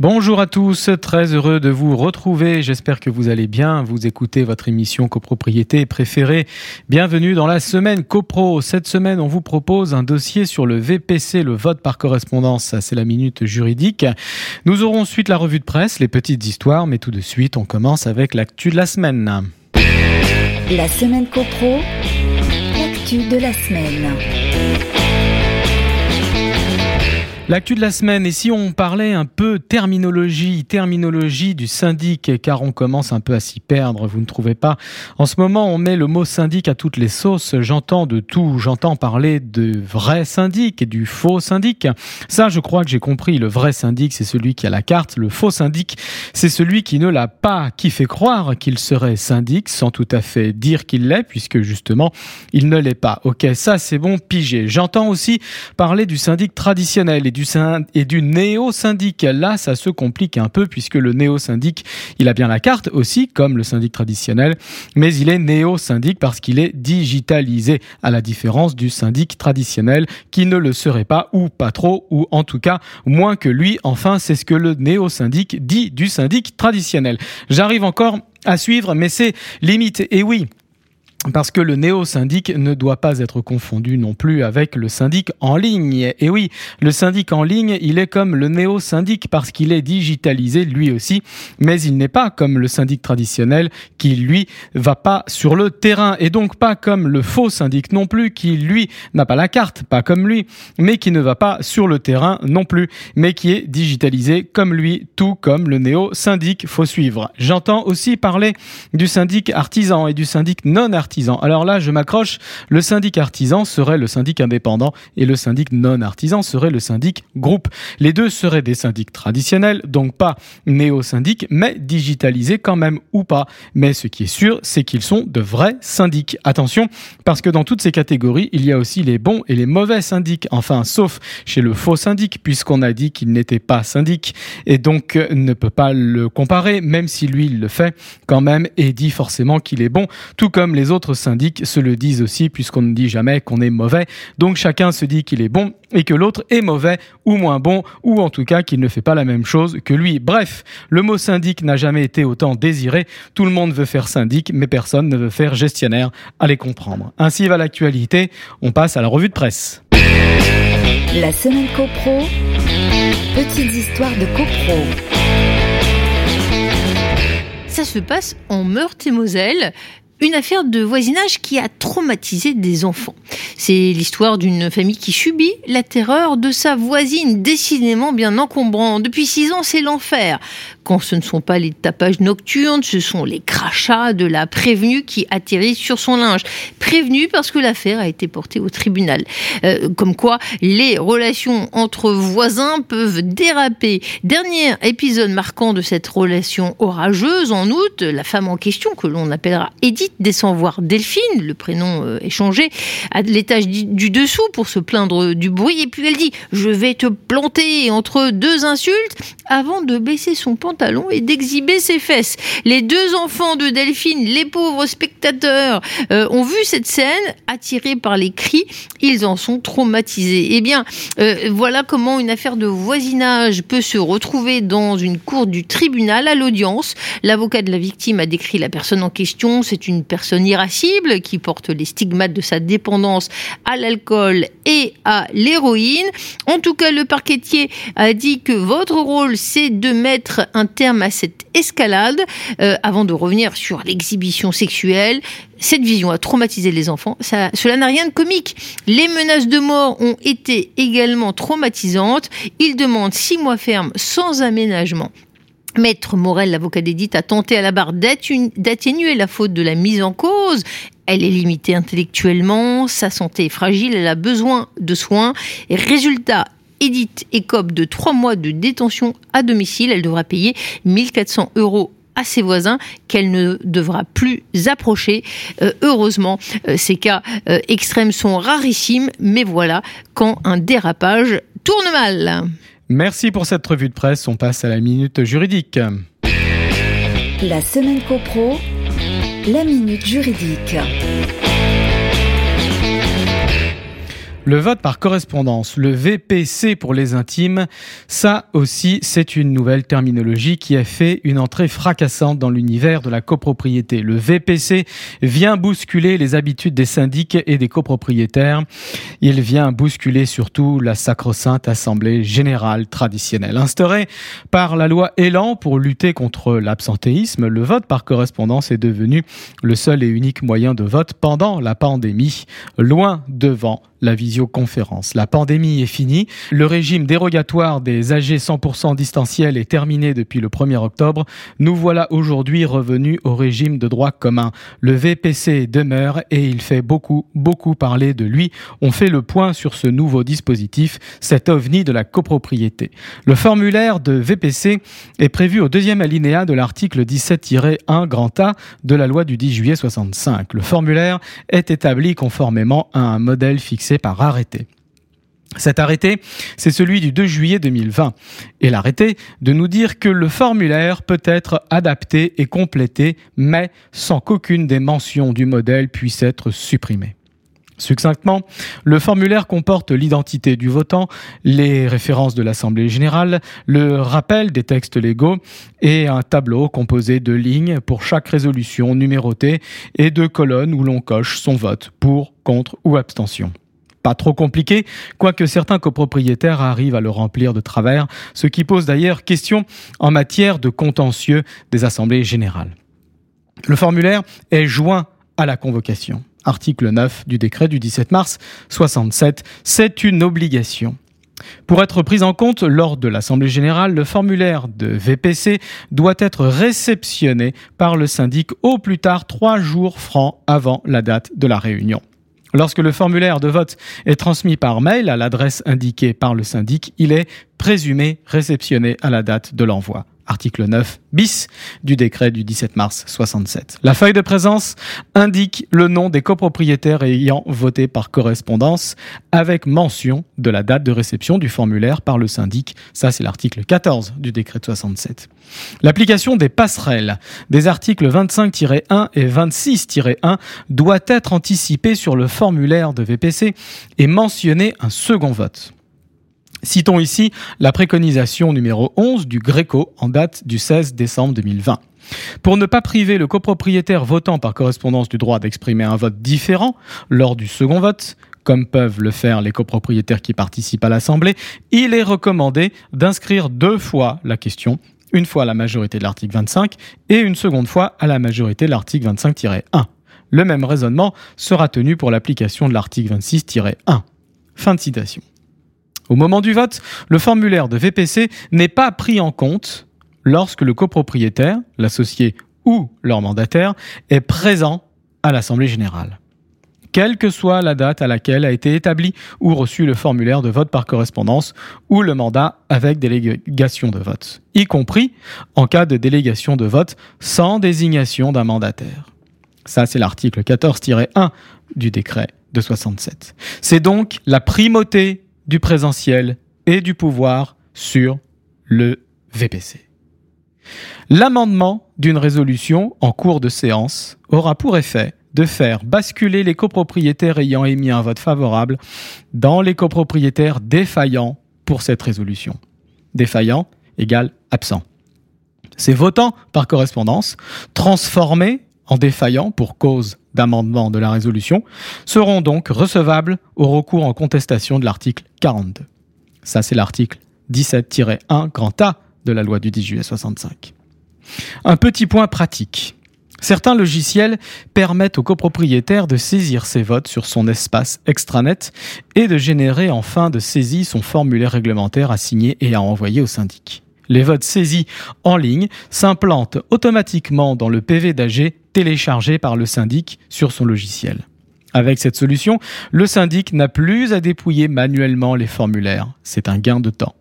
Bonjour à tous, très heureux de vous retrouver. J'espère que vous allez bien. Vous écoutez votre émission copropriété préférée. Bienvenue dans la semaine copro. Cette semaine, on vous propose un dossier sur le VPC, le vote par correspondance. C'est la minute juridique. Nous aurons ensuite la revue de presse, les petites histoires, mais tout de suite, on commence avec l'actu de la semaine. La semaine copro, l'actu de la semaine. L'actu de la semaine, et si on parlait un peu terminologie, terminologie du syndic, car on commence un peu à s'y perdre, vous ne trouvez pas En ce moment, on met le mot syndic à toutes les sauces, j'entends de tout, j'entends parler de vrai syndic et du faux syndic. Ça, je crois que j'ai compris, le vrai syndic, c'est celui qui a la carte, le faux syndic, c'est celui qui ne l'a pas, qui fait croire qu'il serait syndic sans tout à fait dire qu'il l'est, puisque justement, il ne l'est pas. Ok, ça c'est bon, pigé. J'entends aussi parler du syndic traditionnel et du et du néo-syndic. Là, ça se complique un peu puisque le néo-syndic, il a bien la carte aussi, comme le syndic traditionnel, mais il est néo-syndic parce qu'il est digitalisé, à la différence du syndic traditionnel qui ne le serait pas, ou pas trop, ou en tout cas moins que lui. Enfin, c'est ce que le néo-syndic dit du syndic traditionnel. J'arrive encore à suivre, mais c'est limite. Et oui, parce que le néo-syndic ne doit pas être confondu non plus avec le syndic en ligne. Et oui, le syndic en ligne, il est comme le néo-syndic parce qu'il est digitalisé lui aussi, mais il n'est pas comme le syndic traditionnel qui lui va pas sur le terrain et donc pas comme le faux syndic non plus qui lui n'a pas la carte, pas comme lui, mais qui ne va pas sur le terrain non plus, mais qui est digitalisé comme lui, tout comme le néo-syndic, faut suivre. J'entends aussi parler du syndic artisan et du syndic non artisan alors là, je m'accroche. Le syndic artisan serait le syndic indépendant et le syndic non artisan serait le syndic groupe. Les deux seraient des syndics traditionnels, donc pas néo-syndics, mais digitalisés quand même ou pas. Mais ce qui est sûr, c'est qu'ils sont de vrais syndics. Attention, parce que dans toutes ces catégories, il y a aussi les bons et les mauvais syndics. Enfin, sauf chez le faux syndic, puisqu'on a dit qu'il n'était pas syndic et donc euh, ne peut pas le comparer, même si lui il le fait quand même et dit forcément qu'il est bon, tout comme les autres autres syndics se le disent aussi, puisqu'on ne dit jamais qu'on est mauvais. Donc chacun se dit qu'il est bon et que l'autre est mauvais ou moins bon, ou en tout cas qu'il ne fait pas la même chose que lui. Bref, le mot syndic n'a jamais été autant désiré. Tout le monde veut faire syndic, mais personne ne veut faire gestionnaire. Allez comprendre. Ainsi va l'actualité. On passe à la revue de presse. La semaine CoPro, petites histoires de CoPro. Ça se passe en Meurthe-et-Moselle une affaire de voisinage qui a traumatisé des enfants. C'est l'histoire d'une famille qui subit la terreur de sa voisine, décidément bien encombrant. Depuis six ans, c'est l'enfer. Quand ce ne sont pas les tapages nocturnes, ce sont les crachats de la prévenue qui atterrissent sur son linge. Prévenue parce que l'affaire a été portée au tribunal. Euh, comme quoi, les relations entre voisins peuvent déraper. Dernier épisode marquant de cette relation orageuse, en août, la femme en question, que l'on appellera Edith, descend voir Delphine, le prénom euh, est changé, à l'étage du dessous pour se plaindre du bruit. Et puis elle dit Je vais te planter entre deux insultes avant de baisser son pantalon et d'exhiber ses fesses. Les deux enfants de Delphine, les pauvres spectateurs, euh, ont vu cette scène, attirés par les cris. Ils en sont traumatisés. Eh bien, euh, voilà comment une affaire de voisinage peut se retrouver dans une cour du tribunal à l'audience. L'avocat de la victime a décrit la personne en question. C'est une personne irascible qui porte les stigmates de sa dépendance à l'alcool et à l'héroïne. En tout cas, le parquetier a dit que votre rôle, c'est de mettre un terme à cette escalade euh, avant de revenir sur l'exhibition sexuelle. Cette vision a traumatisé les enfants. Ça, cela n'a rien de comique. Les menaces de mort ont été également traumatisantes. Il demande six mois ferme sans aménagement Maître Morel, l'avocat d'Edith, a tenté à la barre d'atténuer la faute de la mise en cause. Elle est limitée intellectuellement, sa santé est fragile, elle a besoin de soins. Et résultat, Edith écope de trois mois de détention à domicile. Elle devra payer 1400 euros à ses voisins qu'elle ne devra plus approcher. Euh, heureusement, euh, ces cas euh, extrêmes sont rarissimes, mais voilà quand un dérapage tourne mal. Merci pour cette revue de presse. On passe à la minute juridique. La semaine copro, la minute juridique. Le vote par correspondance, le VPC pour les intimes, ça aussi c'est une nouvelle terminologie qui a fait une entrée fracassante dans l'univers de la copropriété. Le VPC vient bousculer les habitudes des syndics et des copropriétaires. Il vient bousculer surtout la sacro-sainte assemblée générale traditionnelle. Instaurée par la loi Elan pour lutter contre l'absentéisme, le vote par correspondance est devenu le seul et unique moyen de vote pendant la pandémie, loin devant la visioconférence. La pandémie est finie, le régime dérogatoire des AG 100% distanciel est terminé depuis le 1er octobre. Nous voilà aujourd'hui revenus au régime de droit commun. Le VPC demeure et il fait beaucoup, beaucoup parler de lui. On fait le point sur ce nouveau dispositif, cet ovni de la copropriété. Le formulaire de VPC est prévu au deuxième alinéa de l'article 17-1 grand A de la loi du 10 juillet 65. Le formulaire est établi conformément à un modèle fixé par arrêté. Cet arrêté, c'est celui du 2 juillet 2020. Et l'arrêté de nous dire que le formulaire peut être adapté et complété, mais sans qu'aucune des mentions du modèle puisse être supprimée. Succinctement, le formulaire comporte l'identité du votant, les références de l'Assemblée générale, le rappel des textes légaux et un tableau composé de lignes pour chaque résolution numérotée et de colonnes où l'on coche son vote pour, contre ou abstention. Pas trop compliqué, quoique certains copropriétaires arrivent à le remplir de travers, ce qui pose d'ailleurs question en matière de contentieux des assemblées générales. Le formulaire est joint à la convocation. Article 9 du décret du 17 mars 67, c'est une obligation. Pour être pris en compte lors de l'Assemblée générale, le formulaire de VPC doit être réceptionné par le syndic au plus tard trois jours francs avant la date de la réunion. Lorsque le formulaire de vote est transmis par mail à l'adresse indiquée par le syndic, il est présumé réceptionné à la date de l'envoi article 9 bis du décret du 17 mars 67. La feuille de présence indique le nom des copropriétaires ayant voté par correspondance avec mention de la date de réception du formulaire par le syndic. Ça, c'est l'article 14 du décret de 67. L'application des passerelles des articles 25-1 et 26-1 doit être anticipée sur le formulaire de VPC et mentionner un second vote. Citons ici la préconisation numéro 11 du Gréco en date du 16 décembre 2020. Pour ne pas priver le copropriétaire votant par correspondance du droit d'exprimer un vote différent lors du second vote, comme peuvent le faire les copropriétaires qui participent à l'Assemblée, il est recommandé d'inscrire deux fois la question, une fois à la majorité de l'article 25 et une seconde fois à la majorité de l'article 25-1. Le même raisonnement sera tenu pour l'application de l'article 26-1. Fin de citation. Au moment du vote, le formulaire de VPC n'est pas pris en compte lorsque le copropriétaire, l'associé ou leur mandataire est présent à l'Assemblée générale. Quelle que soit la date à laquelle a été établi ou reçu le formulaire de vote par correspondance ou le mandat avec délégation de vote, y compris en cas de délégation de vote sans désignation d'un mandataire. Ça, c'est l'article 14-1 du décret de 67. C'est donc la primauté du présentiel et du pouvoir sur le VPC. L'amendement d'une résolution en cours de séance aura pour effet de faire basculer les copropriétaires ayant émis un vote favorable dans les copropriétaires défaillants pour cette résolution. Défaillant égale absent. Ces votants par correspondance, transformés en défaillants pour cause d'amendement de la résolution seront donc recevables au recours en contestation de l'article 42. Ça, c'est l'article 17-1 grand A de la loi du 10 juillet 65. Un petit point pratique. Certains logiciels permettent au copropriétaire de saisir ses votes sur son espace extranet et de générer en fin de saisie son formulaire réglementaire à signer et à envoyer au syndic. Les votes saisis en ligne s'implantent automatiquement dans le PV d'AG téléchargé par le syndic sur son logiciel. Avec cette solution, le syndic n'a plus à dépouiller manuellement les formulaires. C'est un gain de temps.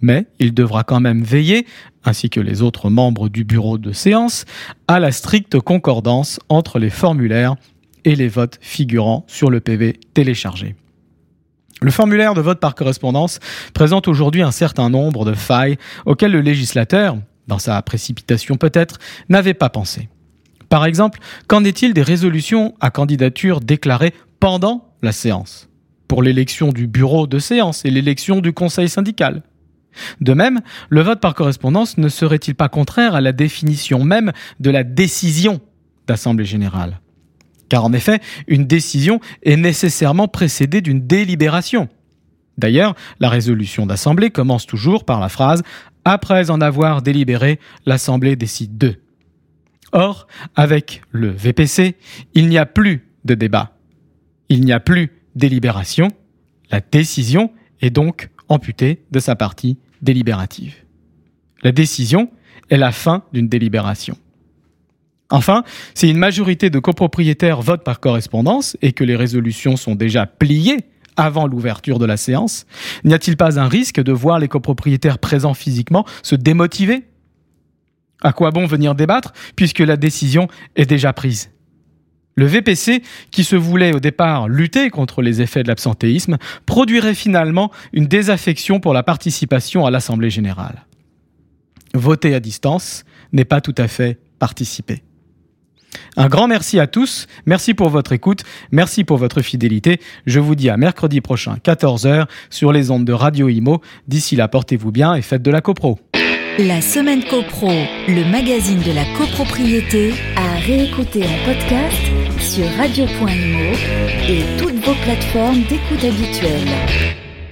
Mais il devra quand même veiller, ainsi que les autres membres du bureau de séance, à la stricte concordance entre les formulaires et les votes figurant sur le PV téléchargé. Le formulaire de vote par correspondance présente aujourd'hui un certain nombre de failles auxquelles le législateur, dans sa précipitation peut-être, n'avait pas pensé. Par exemple, qu'en est-il des résolutions à candidature déclarées pendant la séance? Pour l'élection du bureau de séance et l'élection du conseil syndical. De même, le vote par correspondance ne serait-il pas contraire à la définition même de la décision d'Assemblée générale? Car en effet, une décision est nécessairement précédée d'une délibération. D'ailleurs, la résolution d'Assemblée commence toujours par la phrase Après en avoir délibéré, l'Assemblée décide de. Or, avec le VPC, il n'y a plus de débat. Il n'y a plus délibération. La décision est donc amputée de sa partie délibérative. La décision est la fin d'une délibération. Enfin, si une majorité de copropriétaires votent par correspondance et que les résolutions sont déjà pliées avant l'ouverture de la séance, n'y a-t-il pas un risque de voir les copropriétaires présents physiquement se démotiver? À quoi bon venir débattre puisque la décision est déjà prise? Le VPC, qui se voulait au départ lutter contre les effets de l'absentéisme, produirait finalement une désaffection pour la participation à l'Assemblée générale. Voter à distance n'est pas tout à fait participer. Un grand merci à tous, merci pour votre écoute, merci pour votre fidélité. Je vous dis à mercredi prochain, 14h, sur les ondes de Radio Imo. D'ici là, portez-vous bien et faites de la copro. La semaine copro, le magazine de la copropriété, à réécouter en podcast sur radio.imo et toutes vos plateformes d'écoute habituelles.